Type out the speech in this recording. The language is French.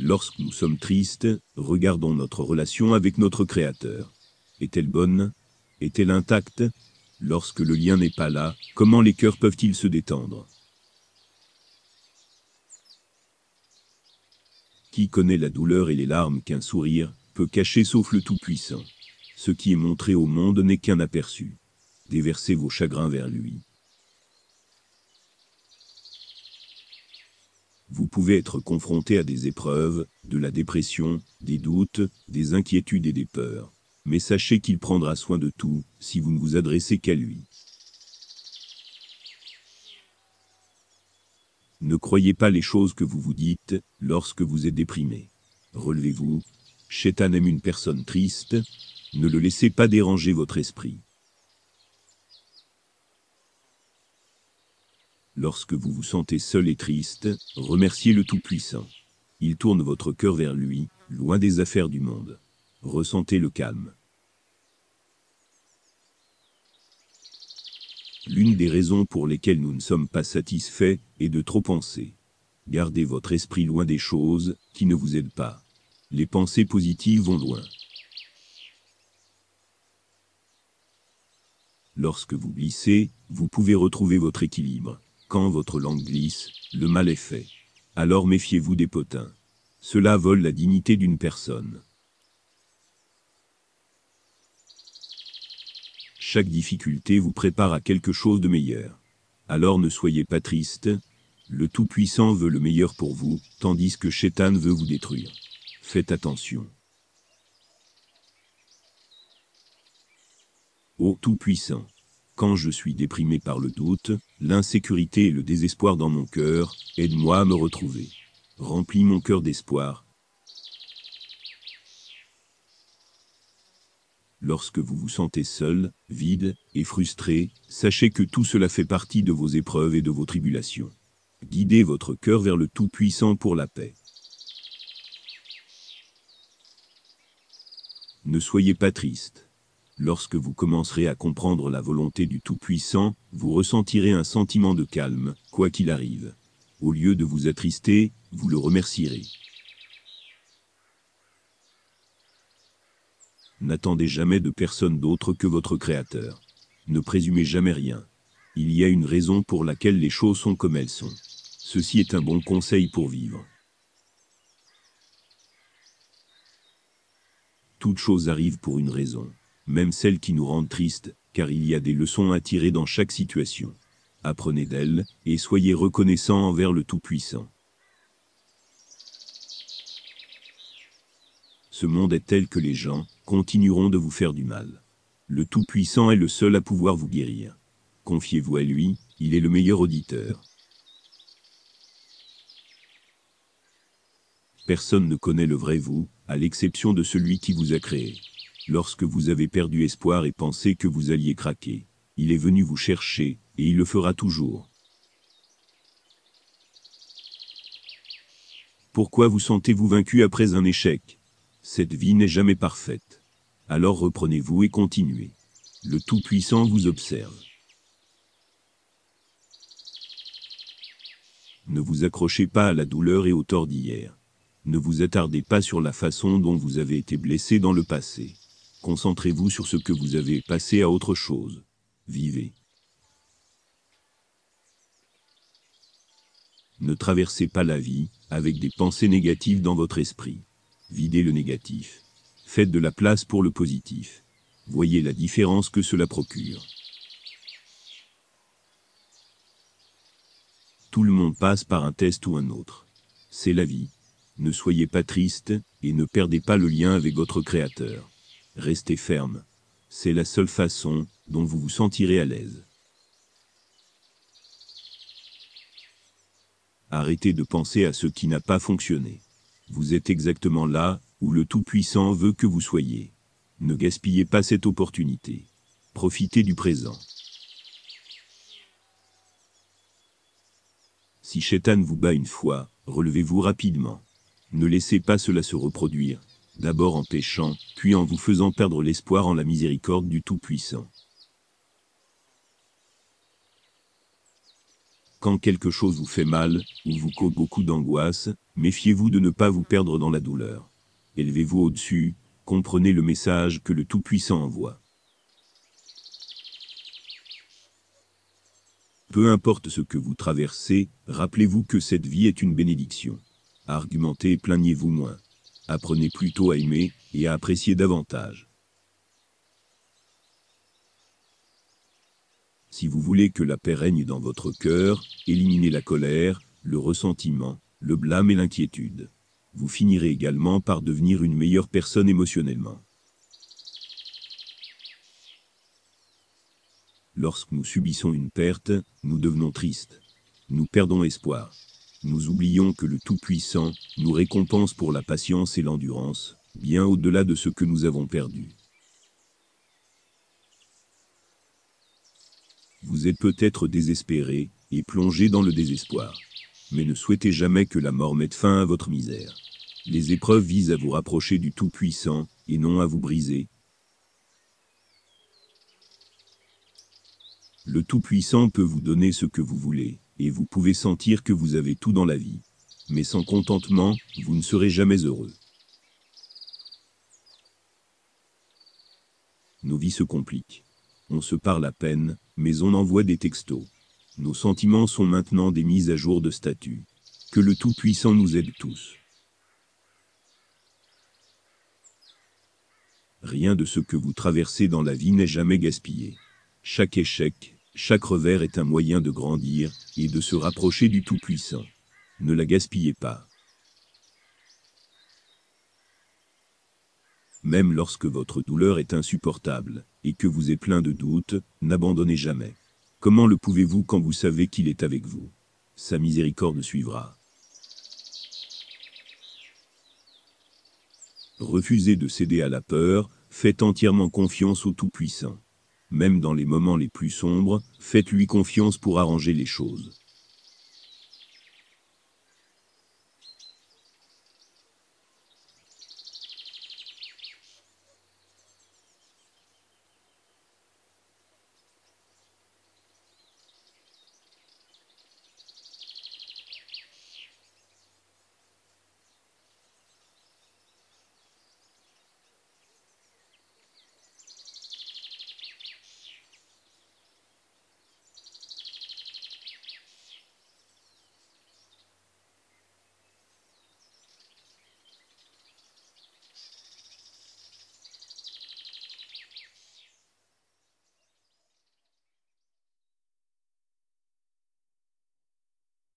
Lorsque nous sommes tristes, regardons notre relation avec notre Créateur. Est-elle bonne? Est-elle intacte? Lorsque le lien n'est pas là, comment les cœurs peuvent-ils se détendre? Qui connaît la douleur et les larmes qu'un sourire peut cacher sauf le Tout-Puissant? Ce qui est montré au monde n'est qu'un aperçu. Déversez vos chagrins vers lui. Vous pouvez être confronté à des épreuves, de la dépression, des doutes, des inquiétudes et des peurs. Mais sachez qu'il prendra soin de tout, si vous ne vous adressez qu'à lui. Ne croyez pas les choses que vous vous dites, lorsque vous êtes déprimé. Relevez-vous. Chétan aime une personne triste. Ne le laissez pas déranger votre esprit. Lorsque vous vous sentez seul et triste, remerciez le Tout-Puissant. Il tourne votre cœur vers lui, loin des affaires du monde. Ressentez le calme. L'une des raisons pour lesquelles nous ne sommes pas satisfaits est de trop penser. Gardez votre esprit loin des choses qui ne vous aident pas. Les pensées positives vont loin. Lorsque vous glissez, vous pouvez retrouver votre équilibre. Quand votre langue glisse, le mal est fait. Alors méfiez-vous des potins. Cela vole la dignité d'une personne. Chaque difficulté vous prépare à quelque chose de meilleur. Alors ne soyez pas triste. Le Tout-Puissant veut le meilleur pour vous, tandis que Chétan veut vous détruire. Faites attention. Ô Tout-Puissant, quand je suis déprimé par le doute, l'insécurité et le désespoir dans mon cœur, aide-moi à me retrouver. Remplis mon cœur d'espoir. Lorsque vous vous sentez seul, vide et frustré, sachez que tout cela fait partie de vos épreuves et de vos tribulations. Guidez votre cœur vers le Tout-Puissant pour la paix. Ne soyez pas triste. Lorsque vous commencerez à comprendre la volonté du Tout-Puissant, vous ressentirez un sentiment de calme, quoi qu'il arrive. Au lieu de vous attrister, vous le remercierez. N'attendez jamais de personne d'autre que votre Créateur. Ne présumez jamais rien. Il y a une raison pour laquelle les choses sont comme elles sont. Ceci est un bon conseil pour vivre. Toute chose arrive pour une raison même celles qui nous rendent tristes, car il y a des leçons à tirer dans chaque situation. Apprenez d'elles, et soyez reconnaissants envers le Tout-Puissant. Ce monde est tel que les gens continueront de vous faire du mal. Le Tout-Puissant est le seul à pouvoir vous guérir. Confiez-vous à lui, il est le meilleur auditeur. Personne ne connaît le vrai vous, à l'exception de celui qui vous a créé lorsque vous avez perdu espoir et pensé que vous alliez craquer. Il est venu vous chercher, et il le fera toujours. Pourquoi vous sentez-vous vaincu après un échec? Cette vie n'est jamais parfaite. Alors reprenez-vous et continuez. Le Tout-Puissant vous observe. Ne vous accrochez pas à la douleur et au tort d'hier. Ne vous attardez pas sur la façon dont vous avez été blessé dans le passé. Concentrez-vous sur ce que vous avez passé à autre chose. Vivez. Ne traversez pas la vie avec des pensées négatives dans votre esprit. Videz le négatif. Faites de la place pour le positif. Voyez la différence que cela procure. Tout le monde passe par un test ou un autre. C'est la vie. Ne soyez pas triste, et ne perdez pas le lien avec votre Créateur. Restez ferme. C'est la seule façon dont vous vous sentirez à l'aise. Arrêtez de penser à ce qui n'a pas fonctionné. Vous êtes exactement là où le Tout-Puissant veut que vous soyez. Ne gaspillez pas cette opportunité. Profitez du présent. Si Chétan vous bat une fois, relevez-vous rapidement. Ne laissez pas cela se reproduire, d'abord en péchant, puis en vous faisant perdre l'espoir en la miséricorde du Tout-Puissant. Quand quelque chose vous fait mal, ou vous cause beaucoup d'angoisse, méfiez-vous de ne pas vous perdre dans la douleur. Élevez-vous au-dessus, comprenez le message que le Tout-Puissant envoie. Peu importe ce que vous traversez, rappelez-vous que cette vie est une bénédiction. Argumentez et plaignez-vous moins. Apprenez plutôt à aimer et à apprécier davantage. Si vous voulez que la paix règne dans votre cœur, éliminez la colère, le ressentiment, le blâme et l'inquiétude. Vous finirez également par devenir une meilleure personne émotionnellement. Lorsque nous subissons une perte, nous devenons tristes. Nous perdons espoir. Nous oublions que le Tout-Puissant nous récompense pour la patience et l'endurance, bien au-delà de ce que nous avons perdu. Vous êtes peut-être désespéré et plongé dans le désespoir. Mais ne souhaitez jamais que la mort mette fin à votre misère. Les épreuves visent à vous rapprocher du Tout-Puissant et non à vous briser. Le Tout-Puissant peut vous donner ce que vous voulez, et vous pouvez sentir que vous avez tout dans la vie. Mais sans contentement, vous ne serez jamais heureux. Nos vies se compliquent. On se parle à peine, mais on envoie des textos. Nos sentiments sont maintenant des mises à jour de statut. Que le Tout-Puissant nous aide tous. Rien de ce que vous traversez dans la vie n'est jamais gaspillé. Chaque échec, chaque revers est un moyen de grandir et de se rapprocher du Tout-Puissant. Ne la gaspillez pas. Même lorsque votre douleur est insupportable, et que vous êtes plein de doutes, n'abandonnez jamais. Comment le pouvez-vous quand vous savez qu'il est avec vous? Sa miséricorde suivra. Refusez de céder à la peur, faites entièrement confiance au Tout-Puissant. Même dans les moments les plus sombres, faites-lui confiance pour arranger les choses.